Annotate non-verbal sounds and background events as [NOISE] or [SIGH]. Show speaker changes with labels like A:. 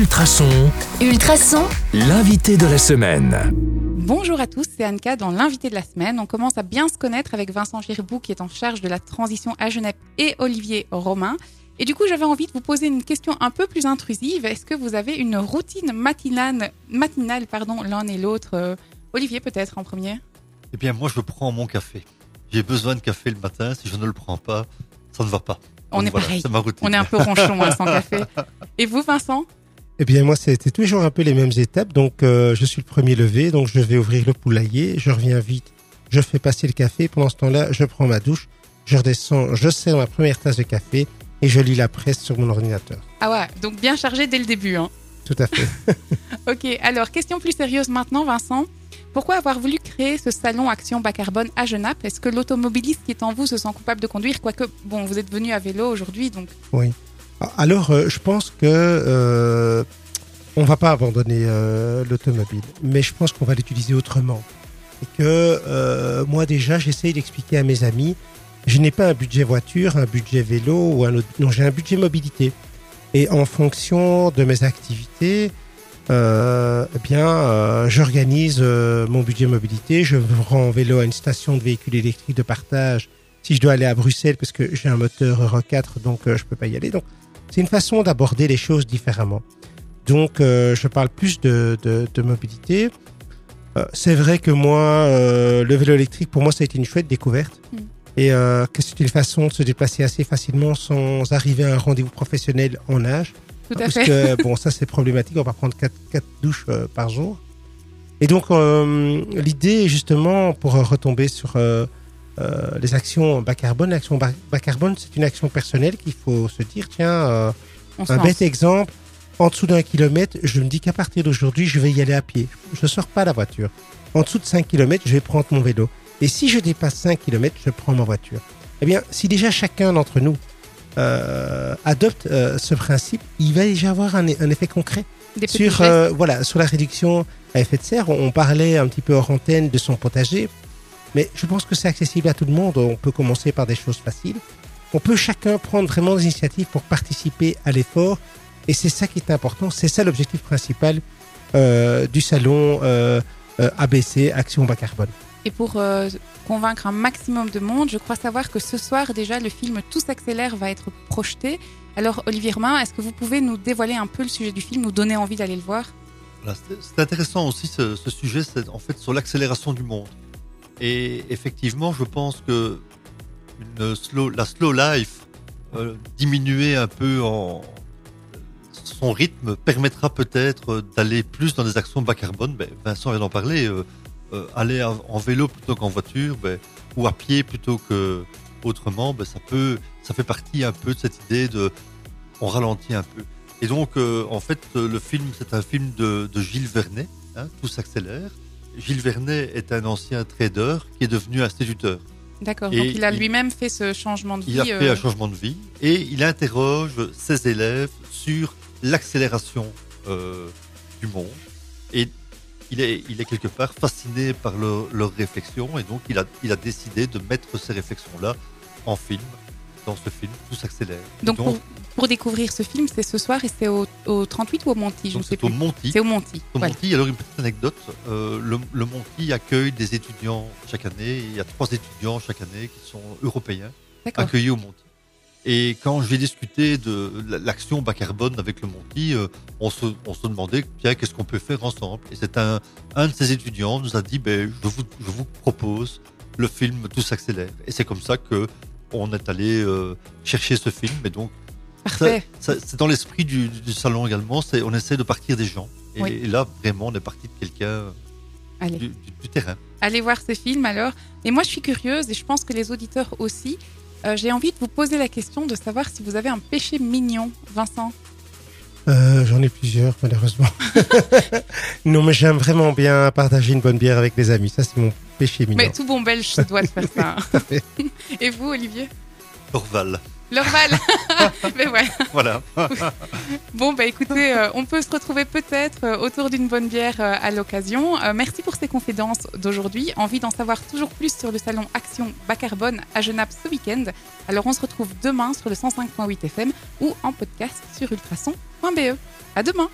A: Ultrason,
B: Ultrason,
A: l'invité de la semaine.
C: Bonjour à tous, c'est Anka dans l'invité de la semaine. On commence à bien se connaître avec Vincent Girbou qui est en charge de la transition à Genève et Olivier Romain. Et du coup, j'avais envie de vous poser une question un peu plus intrusive. Est-ce que vous avez une routine matinale, matinale pardon, l'un et l'autre? Euh, Olivier peut-être en premier
D: Eh bien, moi, je prends mon café. J'ai besoin de café le matin. Si je ne le prends pas, ça ne va pas.
C: On
D: Donc
C: est
D: voilà,
C: pareil.
D: C'est ma routine.
C: On est un peu ronchon hein, sans [LAUGHS] café. Et vous Vincent?
E: Eh bien, moi, c'était toujours un peu les mêmes étapes. Donc, euh, je suis le premier levé, donc je vais ouvrir le poulailler, je reviens vite, je fais passer le café. Pendant ce temps-là, je prends ma douche, je redescends, je sers ma première tasse de café et je lis la presse sur mon ordinateur.
C: Ah ouais, donc bien chargé dès le début. Hein.
E: Tout à fait. [LAUGHS]
C: Ok, alors question plus sérieuse maintenant, Vincent. Pourquoi avoir voulu créer ce salon Action Bas Carbone à Genappe Est-ce que l'automobiliste qui est en vous se sent coupable de conduire? Quoique, bon, vous êtes venu à vélo aujourd'hui, donc
E: Oui. Alors, euh, je pense que euh, on va pas abandonner euh, l'automobile, mais je pense qu'on va l'utiliser autrement. Et que euh, moi déjà, j'essaye d'expliquer à mes amis, je n'ai pas un budget voiture, un budget vélo ou un autre. Non, j'ai un budget mobilité. Et en fonction de mes activités, eh bien, j'organise mon budget mobilité. Je me rends en vélo à une station de véhicules électriques de partage si je dois aller à Bruxelles parce que j'ai un moteur Euro 4, donc je peux pas y aller. Donc, c'est une façon d'aborder les choses différemment. Donc, euh, je parle plus de, de, de mobilité. Euh, c'est vrai que moi, euh, le vélo électrique, pour moi, ça a été une chouette découverte.
C: Mm.
E: Et que c'est une façon de se déplacer assez facilement sans arriver à un rendez-vous professionnel en âge.
C: tout à
E: Parce
C: fait.
E: que, [LAUGHS] bon, ça, c'est problématique. On va prendre quatre, quatre douches par jour. Et donc, l'idée, justement, pour retomber sur euh, les actions bas carbone, l'action bas, carbone, c'est une action personnelle qu'il faut se dire, tiens, euh, un bête exemple, en dessous d'un kilomètre, je me dis qu'à partir d'aujourd'hui, je vais y aller à pied. Je ne sors pas la voiture. En dessous de 5 kilomètres, je vais prendre mon vélo. Et si je dépasse 5 kilomètres, je prends ma voiture. Eh bien, si déjà chacun d'entre nous euh, adopte ce principe, il va déjà avoir un, un effet concret sur, voilà, sur la réduction à effet de serre. On, on parlait un petit peu hors antenne de son potager, mais je pense que c'est accessible à tout le monde. On peut commencer par des choses faciles. On peut chacun prendre vraiment des initiatives pour participer à l'effort, et c'est ça qui est important. C'est ça l'objectif principal euh, du salon euh, euh, ABC Action Bas Carbone.
C: Et pour euh, convaincre un maximum de monde, je crois savoir que ce soir déjà le film Tout s'accélère va être projeté. Alors Olivier Romain, est-ce que vous pouvez nous dévoiler un peu le sujet du film, nous donner envie d'aller le voir?
D: Voilà, c'est- c'est intéressant aussi ce, ce sujet, c'est en fait sur l'accélération du monde. Et effectivement, je pense que la slow life, euh, diminuer un peu en son rythme permettra peut-être d'aller plus dans des actions bas carbone. Ben, Vincent vient d'en parler. euh, euh, aller en vélo plutôt qu'en voiture, ben, ou à pied plutôt que autrement, ben, ça peut, ça fait partie un peu de cette idée de, on ralentit un peu. Et donc, euh, en fait, le film, c'est un film de, de Gilles Vernet, hein, tout s'accélère. Gilles Vernet est un ancien trader qui est devenu instituteur.
C: D'accord, donc il a lui-même fait ce changement de vie.
D: Il a fait
C: euh,
D: un changement de vie et il interroge ses élèves sur l'accélération euh, du monde. Et il est, il est quelque part fasciné par leur- leurs réflexions et donc il a, il a décidé de mettre ces réflexions-là en film. Dans ce film, tout s'accélère.
C: Donc, pour, pour découvrir ce film, c'est ce soir et c'est au, au 38 ou au Monty Je ne sais
D: c'est au
C: plus.
D: Monty.
C: C'est au Monty.
D: Au
C: voilà.
D: Monty, alors une petite anecdote, euh, le, le Monty accueille des étudiants chaque année. Il y a trois étudiants chaque année qui sont européens accueillis au Monty. Et quand j'ai discuté de l'action bas carbone avec le Monty, euh, on, se, on se demandait qu'est-ce qu'on peut faire ensemble? Et c'est un, un de ces étudiants nous a dit ben, je, vous, je vous propose le film Tout s'accélère. Et c'est comme ça que on est allé euh, chercher ce film. Et donc,
C: Parfait.
D: c'est dans l'esprit du, du salon également. C'est on essaie de partir des gens. Et,
C: Oui.
D: et là, vraiment, on est parti de quelqu'un
C: Allez.
D: du, du- du terrain.
C: Allez voir ce film alors. Et moi, je suis curieuse et je pense que les auditeurs aussi. Euh, J'ai envie de vous poser la question de savoir si vous avez un péché mignon, Vincent.
E: Euh, J'en ai plusieurs, malheureusement. [LAUGHS] non, mais j'aime vraiment bien partager une bonne bière avec les amis. Ça, c'est mon péché mignon.
C: Mais tout bon belge se doit de faire ça. [LAUGHS] Et vous, Olivier?
D: Orval.
C: L'Orval [LAUGHS] Mais ouais.
D: Voilà. [LAUGHS]
C: Bon, bah écoutez, euh, on peut se retrouver peut-être euh, autour d'une bonne bière euh, à l'occasion. Merci pour ces confidences d'aujourd'hui. Envie d'en savoir toujours plus sur le salon Action Bas Carbone à Genappe ce week-end. Alors on se retrouve demain sur le 105.8 FM ou en podcast sur ultrason.be. À demain